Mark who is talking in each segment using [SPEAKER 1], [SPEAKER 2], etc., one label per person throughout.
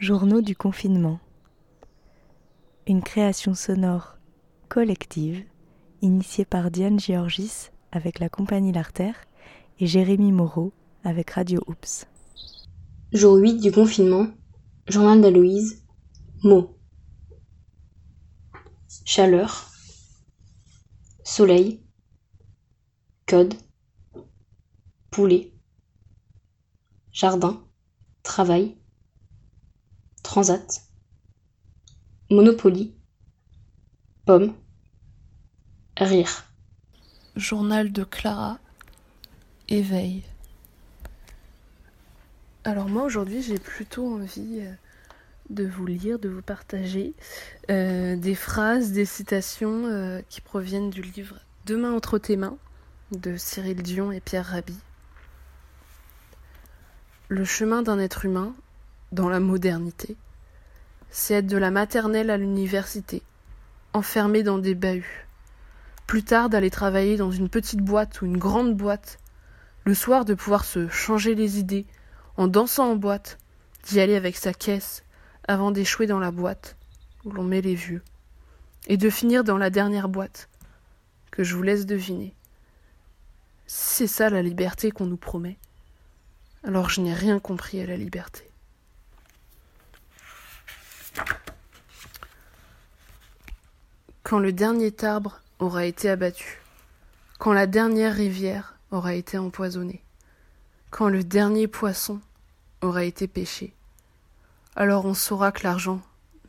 [SPEAKER 1] Journaux du confinement. Une création sonore collective initiée par Diane Georgis avec la compagnie L'Artère et Jérémy Moreau avec Radio Oops.
[SPEAKER 2] Jour 8 du confinement. Journal d'Aloïse. Mots. Chaleur. Soleil. Code. Poulet. Jardin. Travail. Transat. Monopoly. Pomme. Rire.
[SPEAKER 3] Journal de Clara. Éveil. Alors moi aujourd'hui j'ai plutôt envie euh, de vous lire, de vous partager euh, des phrases, des citations euh, qui proviennent du livre Demain entre tes mains de Cyril Dion et Pierre Rabhi. Le chemin d'un être humain dans la modernité, c'est être de la maternelle à l'université, enfermé dans des bahuts. Plus tard d'aller travailler dans une petite boîte ou une grande boîte. Le soir de pouvoir se changer les idées en dansant en boîte, d'y aller avec sa caisse avant d'échouer dans la boîte où l'on met les vieux. Et de finir dans la dernière boîte que je vous laisse deviner. c'est ça la liberté qu'on nous promet, alors je n'ai rien compris à la liberté. Quand le dernier arbre aura été abattu, quand la dernière rivière aura été empoisonnée, quand le dernier poisson aura été pêché, alors on saura que l'argent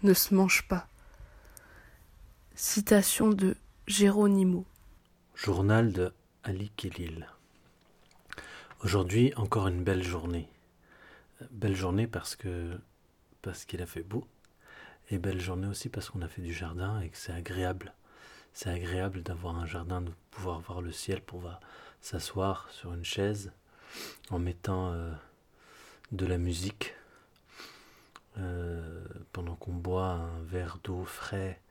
[SPEAKER 3] ne se mange pas. Citation de Géronimo.
[SPEAKER 4] Journal de Ali Kélil. Aujourd'hui, encore une belle journée. Belle journée parce que parce qu'il a fait beau et belle journée aussi parce qu'on a fait du jardin et que c'est agréable. C'est agréable d'avoir un jardin, de pouvoir voir le ciel, pour s'asseoir sur une chaise en mettant euh, de la musique euh, pendant qu'on boit un verre d'eau frais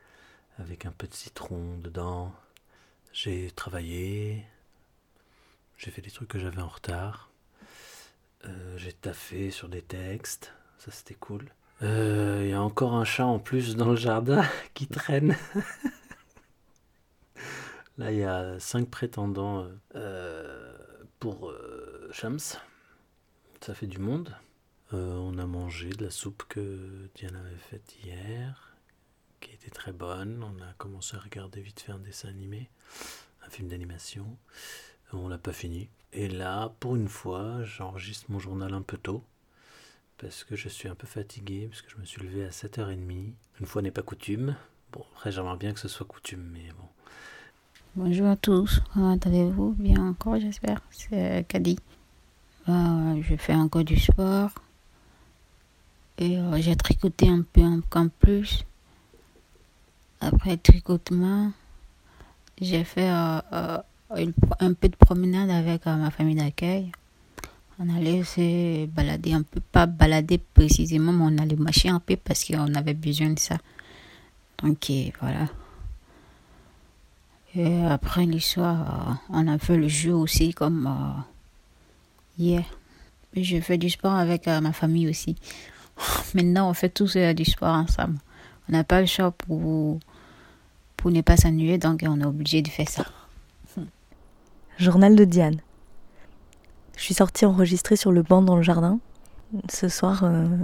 [SPEAKER 4] avec un peu de citron dedans. J'ai travaillé, j'ai fait des trucs que j'avais en retard, euh, j'ai taffé sur des textes, ça c'était cool. Il euh, y a encore un chat en plus dans le jardin qui traîne. Là, il y a cinq prétendants euh, pour Shams. Ça fait du monde. Euh, on a mangé de la soupe que Diane avait faite hier, qui était très bonne. On a commencé à regarder vite fait un dessin animé, un film d'animation. On l'a pas fini. Et là, pour une fois, j'enregistre mon journal un peu tôt parce que je suis un peu fatigué, parce que je me suis levé à 7h30. Une fois n'est pas coutume. Bon, après, j'aimerais bien que ce soit coutume, mais bon.
[SPEAKER 5] Bonjour à tous, comment allez-vous Bien encore, j'espère? C'est Kadi. Euh, je fais encore du sport. Et euh, j'ai tricoté un peu en, plus. Après tricotement, j'ai fait euh, un peu de promenade avec ma famille d'accueil. On allait se balader un peu, pas balader précisément, mais on allait marcher un peu parce qu'on avait besoin de ça. Donc voilà. Et après l'histoire, euh, on a fait le jeu aussi comme euh, hier. Je fais du sport avec euh, ma famille aussi. Maintenant, on fait tous du sport ensemble. On n'a pas le choix pour, pour ne pas s'ennuyer, donc on est obligé de faire ça.
[SPEAKER 1] Journal de Diane. Je suis sortie enregistrer sur le banc dans le jardin. Ce soir, il euh,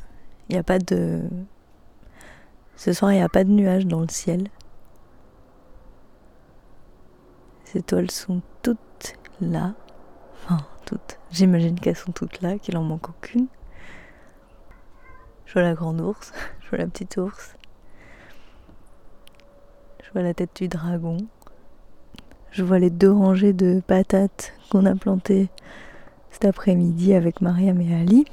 [SPEAKER 1] n'y a pas de. Ce soir, il n'y a pas de nuages dans le ciel. Ces toiles sont toutes là. Enfin, toutes. J'imagine qu'elles sont toutes là, qu'il en manque aucune. Je vois la grande ours, je vois la petite ours. Je vois la tête du dragon. Je vois les deux rangées de patates qu'on a plantées cet après-midi avec Mariam et Ali.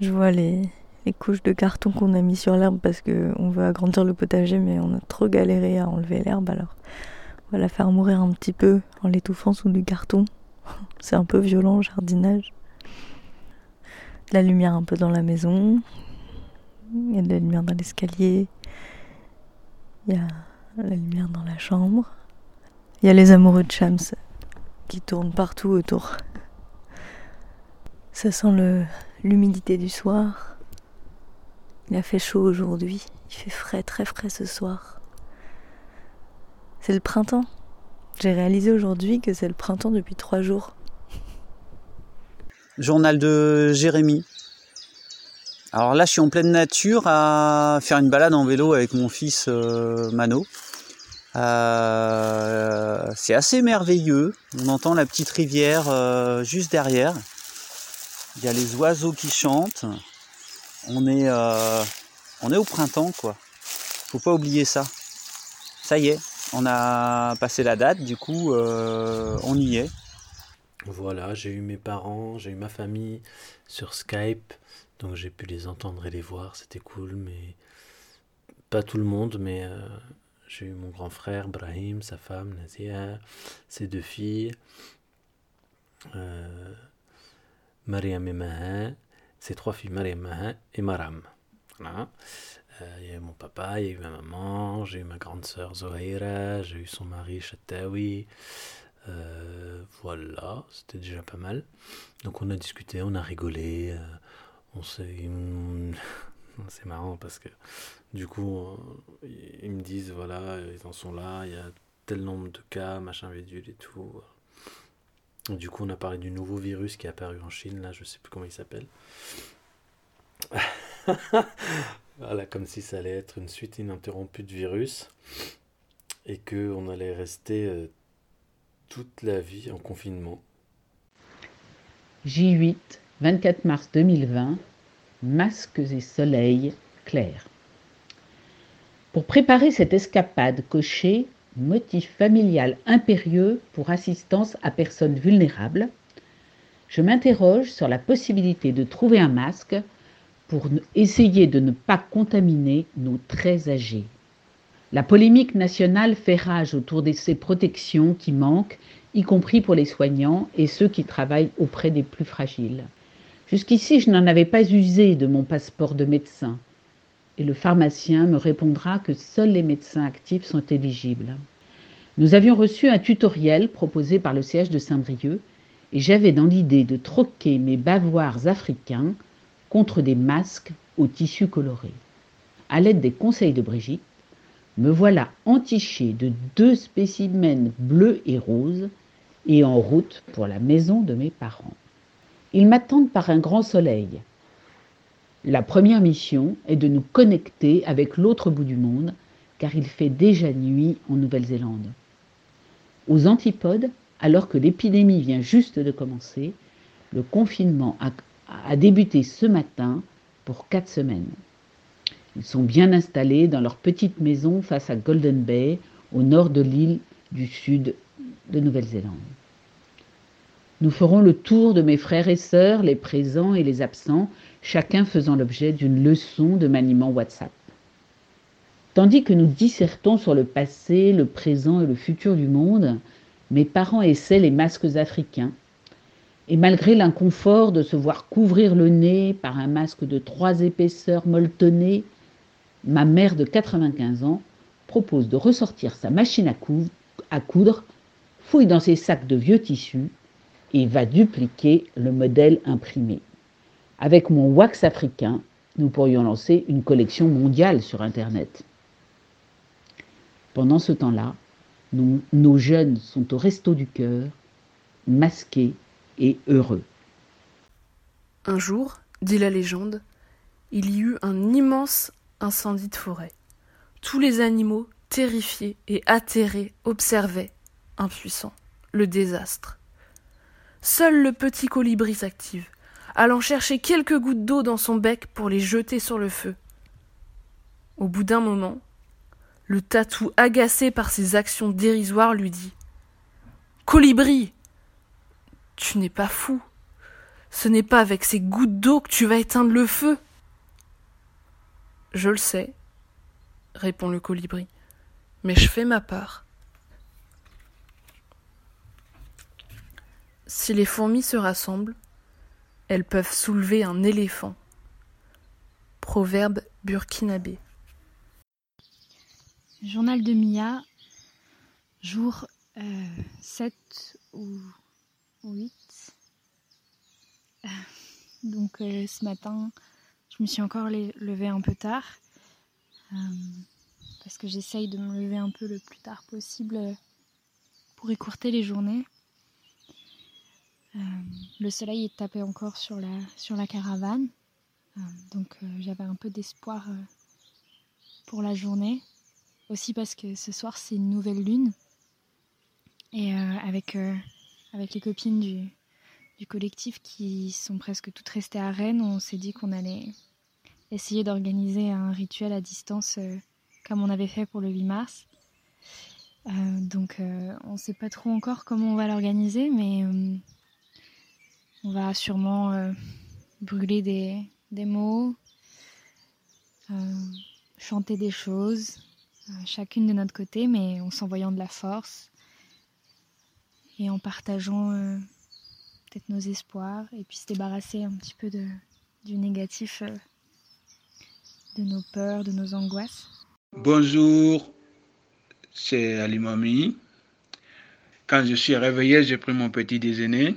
[SPEAKER 1] Je vois les, couches de carton qu'on a mis sur l'herbe parce qu'on veut agrandir le potager mais on a trop galéré à enlever l'herbe alors on va la faire mourir un petit peu en l'étouffant sous du carton. C'est un peu violent le jardinage. De la lumière un peu dans la maison. Il y a de la lumière dans l'escalier. Il y a la lumière dans la chambre. Il y a les amoureux de Shams qui tournent partout autour. Ça sent l'humidité du soir. Il a fait chaud aujourd'hui. Il fait frais, très frais ce soir. C'est le printemps. J'ai réalisé aujourd'hui que c'est le printemps depuis trois jours.
[SPEAKER 6] Journal de Jérémy. Alors là, je suis en pleine nature à faire une balade en vélo avec mon fils euh, Mano. Euh, c'est assez merveilleux. On entend la petite rivière euh, juste derrière. Il y a les oiseaux qui chantent. On est, on est au printemps, quoi. Faut pas oublier ça. Ça y est, on a passé la date, du coup, on y est.
[SPEAKER 4] Voilà, j'ai eu mes parents, j'ai eu ma famille sur Skype, donc j'ai pu les entendre et les voir, c'était cool, mais pas tout le monde, mais euh, j'ai eu mon grand frère Brahim, sa femme Nazia, ses deux filles, euh, Mariam et Mahin, ses trois filles Mariam Mahin et Maram. Euh, il y a eu mon papa, il y a eu ma maman, j'ai eu ma grande sœur Zohaira, j'ai eu son mari Chatawi, euh, voilà, c'était déjà pas mal. Donc on a discuté, on a rigolé, euh, on s'est... C'est marrant parce que du coup, ils me disent, voilà, ils en sont là, il y a tel nombre de cas, machin védule et tout. Du coup, on a parlé du nouveau virus qui est apparu en Chine, là, je sais plus comment il s'appelle. voilà, comme si ça allait être une suite ininterrompue de virus et qu'on allait rester toute la vie en confinement.
[SPEAKER 7] J8, 24 mars 2020, masques et soleil clair. Pour préparer cette escapade cochée, motif familial impérieux pour assistance à personnes vulnérables, je m'interroge sur la possibilité de trouver un masque pour essayer de ne pas contaminer nos très âgés. La polémique nationale fait rage autour de ces protections qui manquent, y compris pour les soignants et ceux qui travaillent auprès des plus fragiles. Jusqu'ici, je n'en avais pas usé de mon passeport de médecin, et le pharmacien me répondra que seuls les médecins actifs sont éligibles. Nous avions reçu un tutoriel proposé par le siège de Saint-Brieuc, et j'avais dans l'idée de troquer mes bavoirs africains contre des masques au tissu coloré. À l'aide des conseils de Brigitte, me voilà entiché de deux spécimens bleus et roses et en route pour la maison de mes parents. Ils m'attendent par un grand soleil. La première mission est de nous connecter avec l'autre bout du monde, car il fait déjà nuit en Nouvelle-Zélande. Aux antipodes, alors que l'épidémie vient juste de commencer, le confinement a, débuté ce matin pour quatre semaines. Ils sont bien installés dans leur petite maison face à Golden Bay, au nord de l'île du sud de Nouvelle-Zélande. Nous ferons le tour de mes frères et sœurs, les présents et les absents, chacun faisant l'objet d'une leçon de maniement WhatsApp. Tandis que nous dissertons sur le passé, le présent et le futur du monde, mes parents essaient les masques africains. Et malgré l'inconfort de se voir couvrir le nez par un masque de trois épaisseurs molletonnées, ma mère de 95 ans propose de ressortir sa machine à, coudre, fouille dans ses sacs de vieux tissus et va dupliquer le modèle imprimé. Avec mon wax africain, nous pourrions lancer une collection mondiale sur Internet. Pendant ce temps-là, nos jeunes sont au resto du cœur, masqués et heureux.
[SPEAKER 3] Un jour, dit la légende, il y eut un immense incendie de forêt. Tous les animaux, terrifiés et atterrés, observaient, impuissants, le désastre. Seul le petit colibri s'active, allant chercher quelques gouttes d'eau dans son bec pour les jeter sur le feu. Au bout d'un moment, le tatou, agacé par ses actions dérisoires, lui dit Colibri, tu n'es pas fou. Ce n'est pas avec ces gouttes d'eau que tu vas éteindre le feu. Je le sais, répond le colibri, mais je fais ma part. Si les fourmis se rassemblent, elles peuvent soulever un éléphant. Proverbe burkinabé.
[SPEAKER 8] Journal de Mia, jour 7 euh, ou 8. Donc euh, ce matin, je me suis encore levée un peu tard. parce que j'essaye de me lever un peu le plus tard possible pour écourter les journées. Le soleil est tapé encore sur la, caravane. donc j'avais un peu d'espoir pour la journée. Aussi parce que ce soir c'est une nouvelle lune. Et euh, avec, euh, les copines du, collectif qui sont presque toutes restées à Rennes, on s'est dit qu'on allait essayer d'organiser un rituel à distance euh, comme on avait fait pour le 8 mars. donc on ne sait pas trop encore comment on va l'organiser, mais on va sûrement brûler des, mots, chanter des choses, chacune de notre côté, mais en s'envoyant de la force et en partageant euh, peut-être nos espoirs et puis se débarrasser un petit peu du négatif, euh, de nos peurs, de nos angoisses.
[SPEAKER 9] Bonjour, c'est Ali Mami. Quand je suis réveillé, j'ai pris mon petit déjeuner.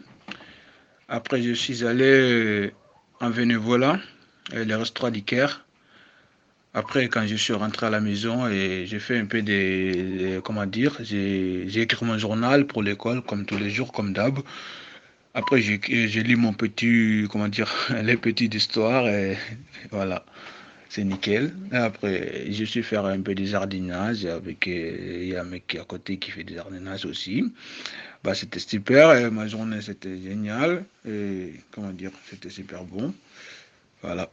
[SPEAKER 9] Après, je suis allé euh, en Venezuela, le restaurant d'Iker. Après, quand je suis rentré à la maison j'ai fait un peu des, comment dire, j'ai écrit mon journal pour l'école comme tous les jours, comme d'hab. Après, j'ai lu mon petit, comment dire, les petites histoires et voilà, c'est nickel. après, je suis faire un peu des jardinage avec, il y a un mec à côté qui fait des jardinages aussi. Bah, c'était super et ma journée c'était génial et comment dire, c'était super bon. Voilà.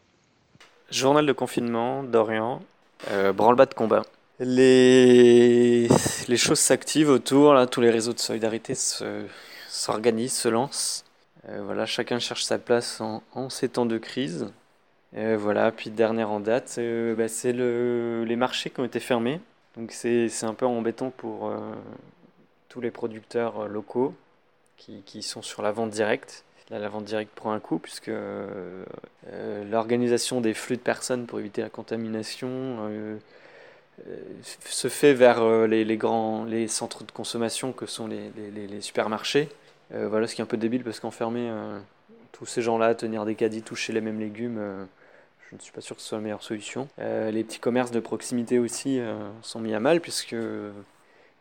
[SPEAKER 10] Journal de confinement d'Orient, euh, branle-bas de combat. Les, les choses s'activent autour, là, tous les réseaux de solidarité s'organisent, se, lancent. Euh, voilà, chacun cherche sa place en ces temps de crise. Euh, voilà, puis dernière en date, bah, c'est le, les marchés qui ont été fermés. Donc c'est un peu embêtant pour tous les producteurs locaux qui, qui sont sur la vente directe la vente directe prend un coup puisque euh, l'organisation des flux de personnes pour éviter la contamination euh, euh, se fait vers les, les, grands les centres de consommation que sont les, les, supermarchés. voilà ce qui est un peu débile parce qu'enfermer tous ces gens-là tenir des caddies, toucher les mêmes légumes, je ne suis pas sûr que ce soit la meilleure solution. les petits commerces de proximité aussi sont mis à mal puisque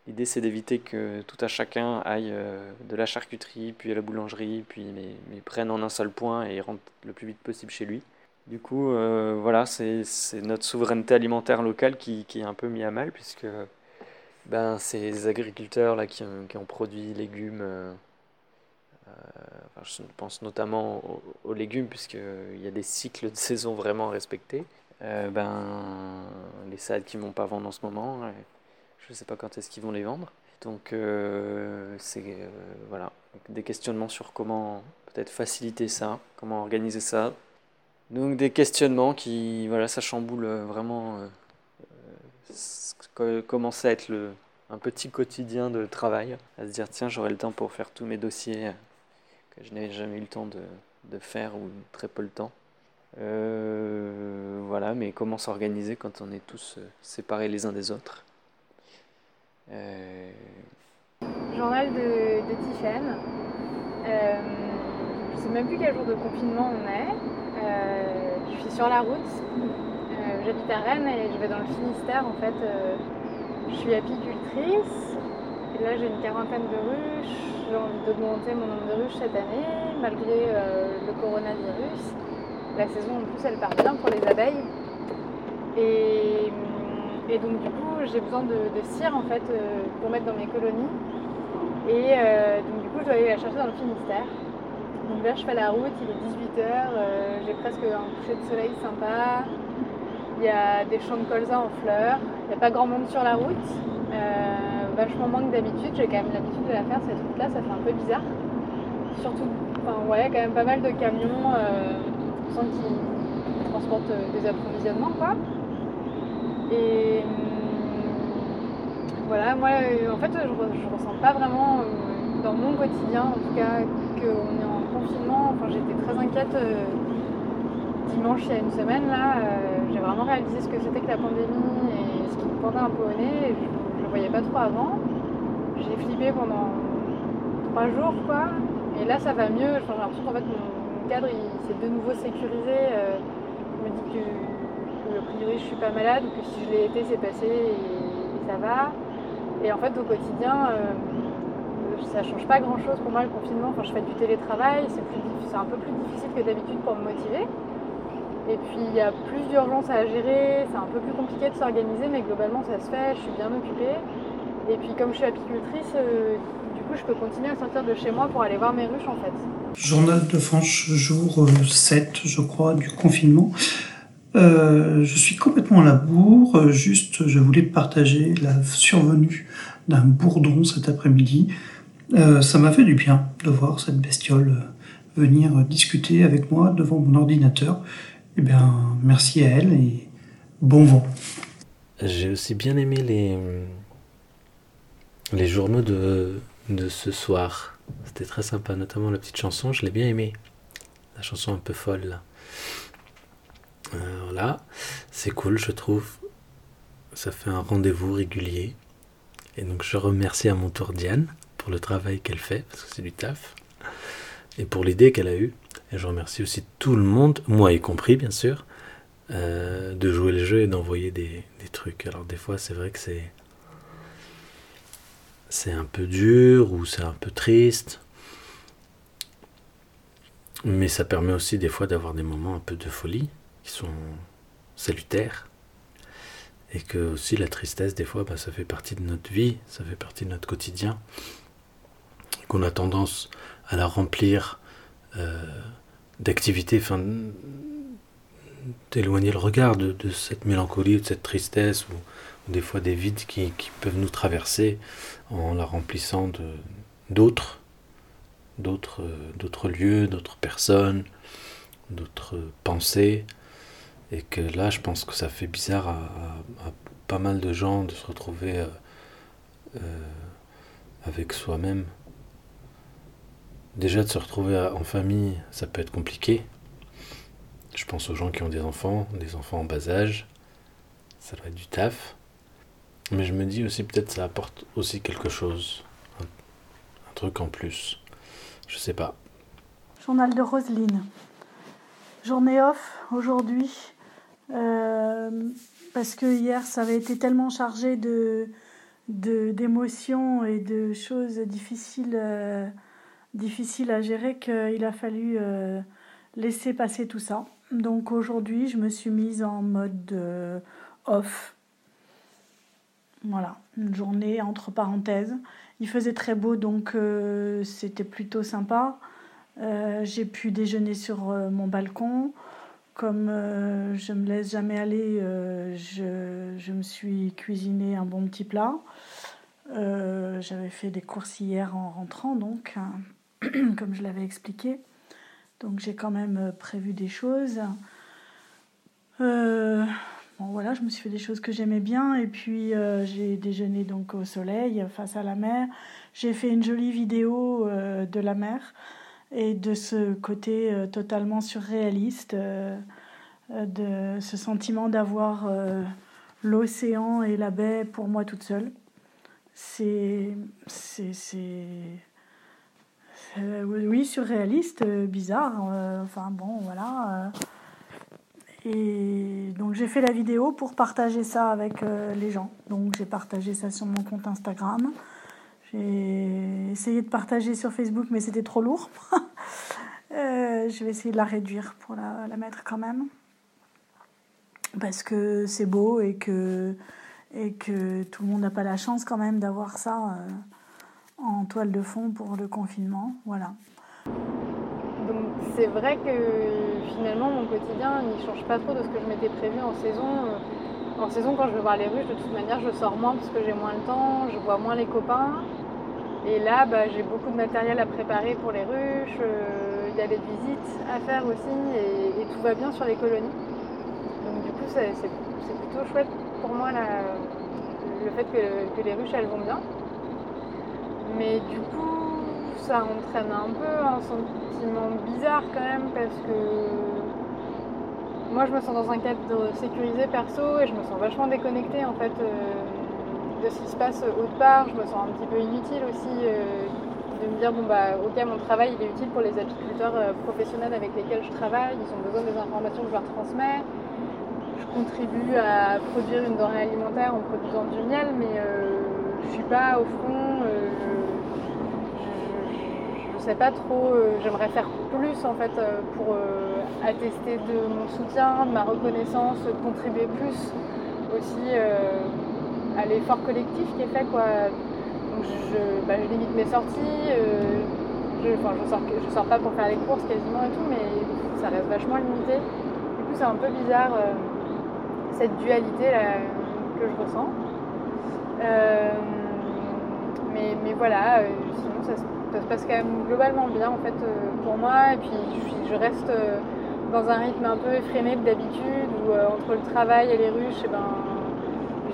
[SPEAKER 10] L'idée, c'est d'éviter que tout à chacun aille euh, de la charcuterie, puis à la boulangerie, puis mais, mais prenne en un seul point et rentre le plus vite possible chez lui. Du coup, euh, voilà, c'est notre souveraineté alimentaire locale qui, qui, est un peu mis à mal, puisque ben, ces agriculteurs là, qui, qui ont produit légumes, euh, je pense notamment aux, légumes, puisqu'il y a des cycles de saison vraiment à respecter, ben, les salades qui ne vont pas vendre en ce moment. Je ne sais pas quand est-ce qu'ils vont les vendre. Donc euh, c'est euh, voilà des questionnements sur comment peut-être faciliter ça, comment organiser ça. Donc des questionnements qui voilà ça chamboule vraiment euh, commence à être le un petit quotidien de travail, à se dire tiens j'aurai le temps pour faire tous mes dossiers que je n'avais jamais eu le temps de, faire ou très peu le temps. voilà, mais comment s'organiser quand on est tous séparés les uns des autres
[SPEAKER 11] euh, Journal de, de Tiffaine. Euh, je ne sais même plus quel jour de confinement on est. Euh, je suis sur la route. J'habite à Rennes et je vais dans le Finistère. En fait, je suis apicultrice. Et là, j'ai une quarantaine de ruches. J'ai envie d'augmenter mon nombre de ruches cette année, malgré le coronavirus. La saison, en plus, elle part bien pour les abeilles. Et donc du coup, j'ai besoin de, cire en fait euh, pour mettre dans mes colonies. Et euh, donc du coup, je dois aller la chercher dans le Finistère. Donc là, je fais la route, il est 18h, euh, j'ai presque un coucher de soleil sympa. Il y a des champs de colza en fleurs. Il n'y a pas grand monde sur la route. Vachement moins que d'habitude. J'ai quand même l'habitude de la faire cette route-là, ça fait un peu bizarre. Surtout, enfin ouais, quand même pas mal de camions qui transportent des approvisionnements quoi. Et hum, voilà, moi en fait je, ne ressens pas vraiment euh, dans mon quotidien en tout cas qu'on est en confinement. Enfin j'étais très inquiète euh, dimanche il y a une semaine là, euh, j'ai vraiment réalisé ce que c'était que la pandémie et ce qui me pendait un peu au nez. je, voyais pas trop avant. J'ai flippé pendant trois jours quoi. Et là ça va mieux. j'ai l'impression qu'en fait mon cadre s'est de nouveau sécurisé. je me dis priori je suis pas malade que si je l'ai été c'est passé et, ça va. Et en fait au quotidien ça change pas grand chose pour moi le confinement. Enfin, je fais du télétravail, c'est un peu plus difficile que d'habitude pour me motiver. Et puis il y a plus d'urgence à gérer, c'est un peu plus compliqué de s'organiser, mais globalement ça se fait, je suis bien occupée. Et puis comme je suis apicultrice, euh, du coup je peux continuer à sortir de chez moi pour aller voir mes ruches en fait.
[SPEAKER 12] Journal de Fanche, jour 7 euh, je crois du confinement. Euh, je suis complètement à la bourre, juste je voulais partager la survenue d'un bourdon cet après-midi. ça m'a fait du bien de voir cette bestiole venir discuter avec moi devant mon ordinateur. Eh bien, merci à elle et bon vent.
[SPEAKER 4] J'ai aussi bien aimé les, les journaux de, de ce soir. C'était très sympa, notamment la petite chanson, je l'ai bien aimée. La chanson un peu folle là. Euh, voilà, c'est cool, je trouve. Ça fait un rendez-vous régulier. Et donc je remercie à mon tour Diane pour le travail qu'elle fait, parce que c'est du taf, et pour l'idée qu'elle a eue. Et je remercie aussi tout le monde, moi y compris bien sûr, euh, de jouer le jeu et d'envoyer des, trucs. Alors des fois c'est vrai que c'est c'est un peu dur ou c'est un peu triste. Mais ça permet aussi des fois d'avoir des moments un peu de folie qui sont salutaires. Et que aussi la tristesse, des fois, bah, ça fait partie de notre vie, ça fait partie de notre quotidien. Qu'on a tendance à la remplir euh, d'activité, enfin, d'éloigner le regard de, cette mélancolie, de cette tristesse, ou, des fois des vides qui, peuvent nous traverser en la remplissant d'autres, d'autres, d'autres lieux, d'autres personnes, d'autres pensées, et que là, je pense que ça fait bizarre à, pas mal de gens de se retrouver euh, euh, avec soi-même. Déjà de se retrouver en famille, ça peut être compliqué. Je pense aux gens qui ont des enfants, des enfants en bas âge. Ça doit être du taf. Mais je me dis aussi peut-être ça apporte aussi quelque chose. Un, truc en plus. Je sais pas.
[SPEAKER 13] Journal de Roseline. Journée off aujourd'hui. Euh, parce que hier ça avait été tellement chargé de d'émotions et de choses difficiles euh, difficile à gérer qu'il a fallu euh, laisser passer tout ça. Donc aujourd'hui, je me suis mise en mode euh, off. Voilà, une journée entre parenthèses. Il faisait très beau, donc euh, c'était plutôt sympa. J'ai pu déjeuner sur mon balcon. Comme je me laisse jamais aller, je, je, me suis cuisiné un bon petit plat. J'avais fait des courses hier en rentrant, donc hein. comme je l'avais expliqué. Donc j'ai quand même euh, prévu des choses. Euh, bon voilà, je me suis fait des choses que j'aimais bien et puis euh, j'ai déjeuné donc au soleil face à la mer. J'ai fait une jolie vidéo de la mer et de ce côté totalement surréaliste, de ce sentiment d'avoir l'océan et la baie pour moi toute seule. C'est c'est euh, oui, surréaliste, euh, bizarre. Euh, enfin bon, voilà. Et donc j'ai fait la vidéo pour partager ça avec les gens. Donc j'ai partagé ça sur mon compte Instagram. J'ai essayé de partager sur Facebook, mais c'était trop lourd. je vais essayer de la réduire pour la, mettre quand même. Parce que c'est beau et que, et que tout le monde n'a pas la chance quand même d'avoir ça en toile de fond pour le confinement. Voilà.
[SPEAKER 11] Donc c'est vrai que finalement mon quotidien ne change pas trop de ce que je m'étais prévu en saison. En saison, quand je vais voir les ruches, de toute manière, je sors moins parce que j'ai moins le temps, je vois moins les copains. Et là, bah, j'ai beaucoup de matériel à préparer pour les ruches. Euh, il y a des visites à faire aussi et, tout va bien sur les colonies. Donc du coup, c'est plutôt chouette pour moi le fait que les ruches, elles vont bien. Mais du coup, ça entraîne un peu un sentiment bizarre quand même parce que moi je me sens dans un cadre sécurisé perso et je me sens vachement déconnectée en fait euh, de ce qui se passe autre part. Je me sens un petit peu inutile aussi euh, de me dire bon bah ok mon travail il est utile pour les apiculteurs euh, professionnels avec lesquels je travaille, ils ont besoin des informations que je leur transmets. je contribue à produire une denrée alimentaire en produisant du miel, mais je suis pas au fond. Sais pas trop. J'aimerais faire plus en fait pour attester de mon soutien, de ma reconnaissance, contribuer plus aussi à l'effort collectif qui est fait. Quoi. Donc je, bah, limite mes sorties, euh, je, enfin, je, sors, je sors pas pour faire les courses quasiment et tout, mais ça reste vachement limité. Du coup c'est un peu bizarre euh, cette dualité là, que je ressens. Euh, mais, mais, voilà, sinon ça, ça, se passe quand même globalement bien en fait pour moi et puis je, reste dans un rythme un peu effréné d'habitude où entre le travail et les ruches, eh ben,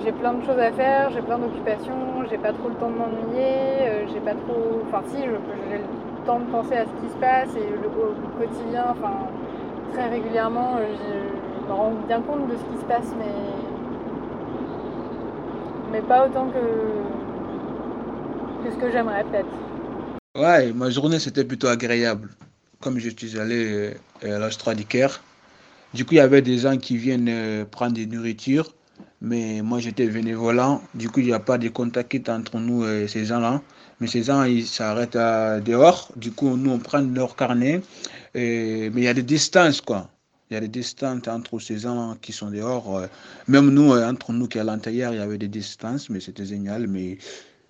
[SPEAKER 11] j'ai plein de choses à faire, j'ai plein d'occupations, j'ai pas trop le temps de m'ennuyer, euh, j'ai pas trop. Enfin, si, j'ai le temps de penser à ce qui se passe et au quotidien, enfin, très régulièrement, euh, je, me rends bien compte de ce qui se passe, mais. mais pas autant que. que ce que j'aimerais, peut-être.
[SPEAKER 9] Ouais, ma journée c'était plutôt agréable. Comme je suis allé euh, à l'Astra du Caire, du coup, il y avait des gens qui viennent prendre des nourritures mais moi, j'étais bénévolant. Du coup, il n'y a pas de contact entre nous et ces gens-là. Mais ces gens, ils s'arrêtent dehors. Du coup, nous, on prend leur carnet. mais il y a des distances, quoi. Il y a des distances entre ces gens qui sont dehors. Euh, même nous, euh, entre nous qui à l'intérieur, il y avait des distances, mais c'était génial. Mais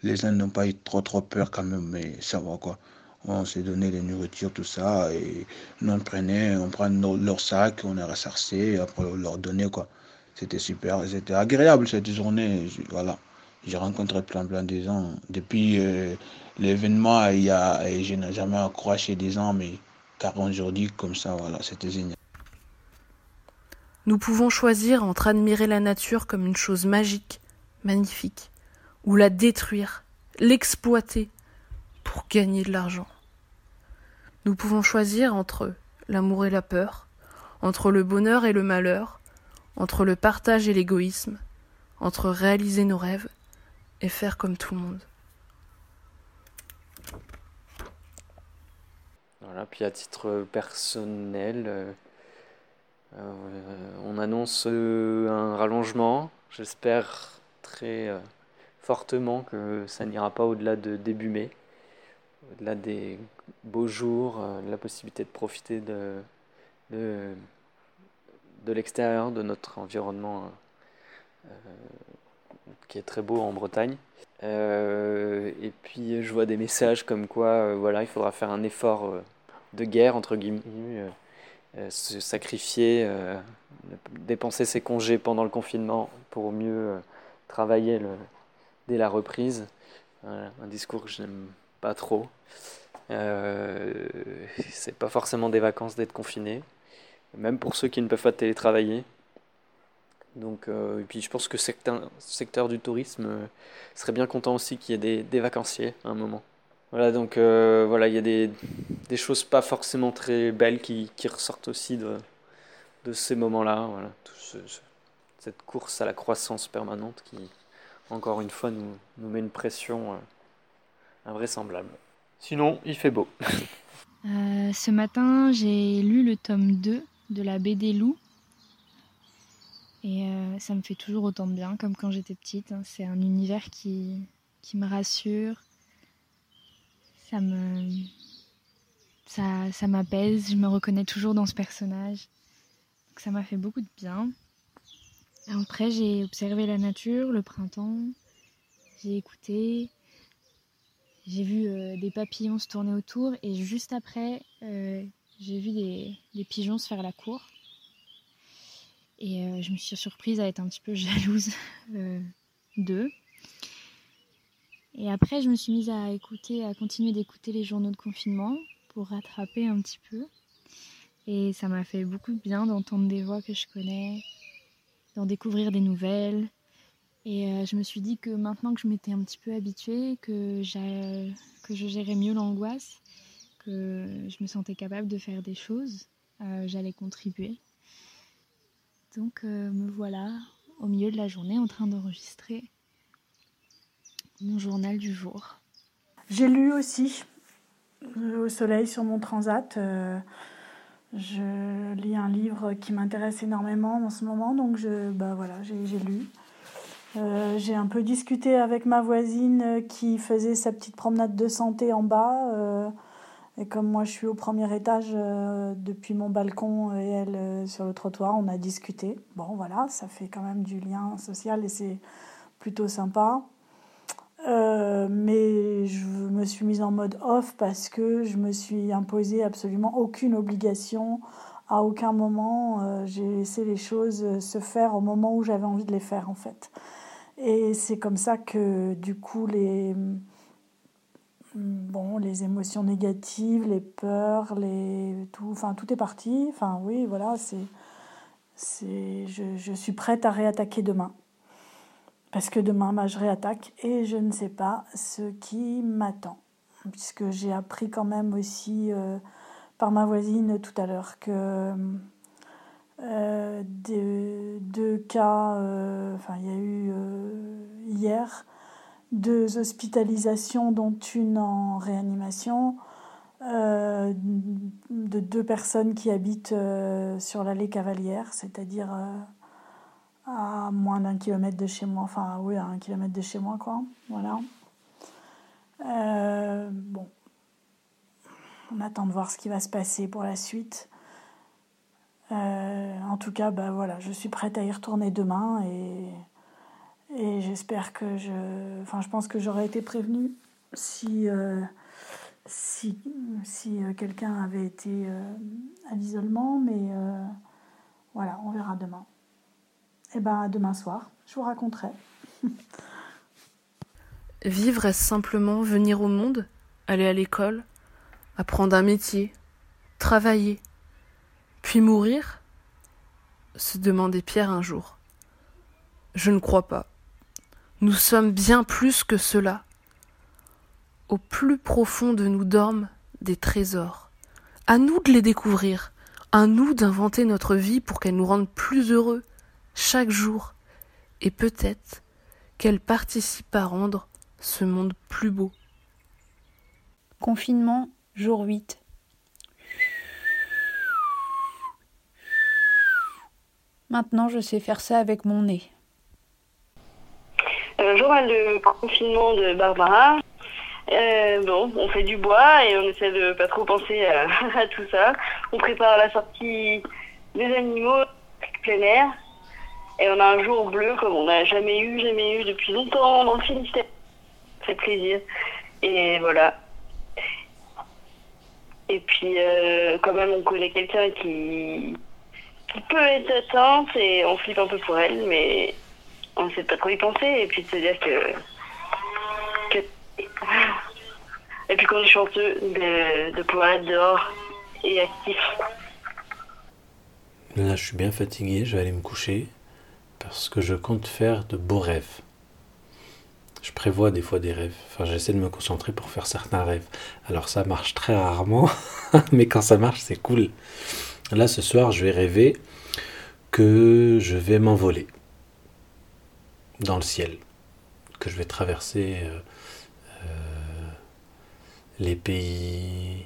[SPEAKER 9] les gens n'ont pas eu trop, trop peur quand même. Mais ça va, quoi. On s'est donné les nourritures, tout ça. Et nous, on prenait, on prend leur sac, on est ressarsé, après on leur donnait, quoi. C'était super, c'était agréable cette journée. Voilà, j'ai rencontré plein plein de gens. Depuis euh, l'événement, il y a, je n'ai jamais accroché des gens, mais 40 aujourd'hui comme ça, voilà, c'était génial.
[SPEAKER 3] Nous pouvons choisir entre admirer la nature comme une chose magique, magnifique, ou la détruire, l'exploiter pour gagner de l'argent. Nous pouvons choisir entre l'amour et la peur, entre le bonheur et le malheur, entre le partage et l'égoïsme, entre réaliser nos rêves et faire comme tout le monde.
[SPEAKER 10] Voilà, puis à titre personnel, euh, euh, on annonce euh, un rallongement. J'espère très fortement que ça n'ira pas au-delà de début mai, au-delà des beaux jours, la possibilité de profiter de de l'extérieur de notre environnement euh, qui est très beau en Bretagne. Euh, et puis je vois des messages comme quoi euh, voilà, il faudra faire un effort de guerre, entre guillemets, se sacrifier, dépenser ses congés pendant le confinement pour mieux travailler la reprise. un discours que je n'aime pas trop. c'est pas forcément des vacances d'être confiné même pour ceux qui ne peuvent pas télétravailler. Donc, euh, et puis je pense que le secteur du tourisme euh, serait bien content aussi qu'il y ait des, des, vacanciers à un moment. Voilà, donc euh, voilà, il y a des, des, choses pas forcément très belles qui, qui ressortent aussi de, de ces moments-là. Voilà, cette course à la croissance permanente qui, encore une fois, nous, nous met une pression invraisemblable. Sinon, il fait beau.
[SPEAKER 8] ce matin, j'ai lu le tome 2 de la BD Loup. Et euh, ça me fait toujours autant de bien, comme quand j'étais petite. Hein. C'est un univers qui, qui me rassure. Ça me. Ça, ça m'apaise. Je me reconnais toujours dans ce personnage. Donc ça m'a fait beaucoup de bien. Après, j'ai observé la nature, le printemps. J'ai écouté. J'ai vu euh, des papillons se tourner autour. Et juste après, euh, j'ai vu des, pigeons se faire la cour. Et euh, je me suis surprise à être un petit peu jalouse d'eux. Et après, je me suis mise à écouter, à continuer d'écouter les journaux de confinement pour rattraper un petit peu. Et ça m'a fait beaucoup de bien d'entendre des voix que je connais, d'en découvrir des nouvelles. Et euh, je me suis dit que maintenant que je m'étais un petit peu habituée, que, que je gérais mieux l'angoisse, que je me sentais capable de faire des choses, euh, j'allais contribuer. Donc euh, me voilà au milieu de la journée en train d'enregistrer mon journal du jour.
[SPEAKER 13] J'ai lu aussi au soleil sur mon transat. Je lis un livre qui m'intéresse énormément en ce moment, donc je, bah voilà, j'ai lu. Euh, j'ai un peu discuté avec ma voisine qui faisait sa petite promenade de santé en bas. Euh, et comme moi je suis au premier étage euh, depuis mon balcon et elle sur le trottoir, on a discuté. Bon voilà, ça fait quand même du lien social et c'est plutôt sympa. Mais je me suis mise en mode off parce que je me suis imposé absolument aucune obligation. À aucun moment, j'ai laissé les choses se faire au moment où j'avais envie de les faire en fait. Et c'est comme ça que du coup les, bon, les émotions négatives, les peurs, les, tout, enfin, tout est parti. Enfin oui, voilà, c'est, c'est, je, je, suis prête à réattaquer demain. Parce que demain, bah, je réattaque et je ne sais pas ce qui m'attend. Puisque j'ai appris quand même aussi euh, par ma voisine tout à l'heure que euh, deux, cas, euh, enfin il y a eu hier deux hospitalisations, dont une en réanimation, de deux personnes qui habitent sur l'allée Cavalière, c'est-à-dire à moins d'un kilomètre de chez moi, enfin oui, à un kilomètre de chez moi, quoi. Voilà. bon, on attend de voir ce qui va se passer pour la suite. Euh, en tout cas, bah, voilà, je suis prête à y retourner demain et, et j'espère que je. Enfin, je pense que j'aurais été prévenue si, euh, si, si euh, quelqu'un avait été à l'isolement, mais voilà, on verra demain. Eh ben demain soir, je vous raconterai.
[SPEAKER 3] Vivre est simplement venir au monde, aller à l'école, apprendre un métier, travailler puis mourir se demandait Pierre un jour. Je ne crois pas. Nous sommes bien plus que cela. Au plus profond de nous dorment des trésors. À nous de les découvrir, à nous d'inventer notre vie pour qu'elle nous rende plus heureux chaque jour, et peut-être qu'elle participe à rendre ce monde plus beau.
[SPEAKER 5] Confinement, jour 8. Maintenant, je sais faire ça avec mon nez.
[SPEAKER 14] Euh, journal de confinement de Barbara. Euh, bon, on fait du bois et on essaie de pas trop penser à, tout ça. On prépare la sortie des animaux plein air. Et on a un jour bleu comme on n'a jamais eu, jamais eu depuis longtemps dans le Finistère. Fait plaisir. Et voilà. Et puis, euh, quand même, on connaît quelqu'un qui, qui peut être atteinte et on flippe un peu pour elle, mais on ne sait pas trop y penser et puis de se dire que. Et puis qu'on est chanceux de, de pouvoir être dehors et actif.
[SPEAKER 4] Là, je suis bien fatigué, je vais aller me coucher parce que je compte faire de beaux rêves. Je prévois des fois des rêves. Enfin, j'essaie de me concentrer pour faire certains rêves. Alors, ça marche très rarement, mais quand ça marche, c'est cool. Là, ce soir, je vais rêver que je vais m'envoler dans le ciel, que je vais traverser euh, euh, les pays,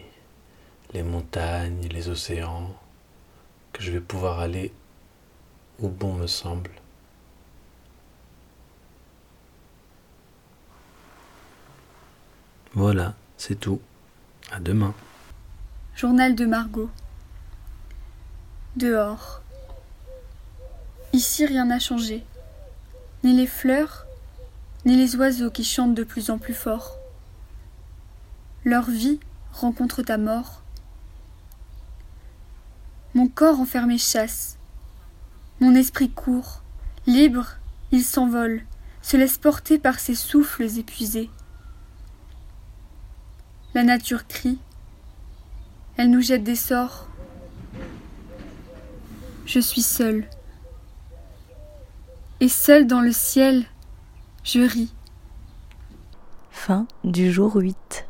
[SPEAKER 4] les montagnes, les océans, que je vais pouvoir aller où bon me semble. Voilà, c'est tout. À demain.
[SPEAKER 8] Journal de Margot. Dehors. Ici rien n'a changé. Ni les fleurs, ni les oiseaux qui chantent de plus en plus fort. Leur vie rencontre ta mort. Mon corps enfermé chasse. Mon esprit court. Libre, il s'envole, se laisse porter par ses souffles épuisés. La nature crie. Elle nous jette des sorts je suis seule. Et seule dans le ciel, je ris.
[SPEAKER 1] Fin du jour 8.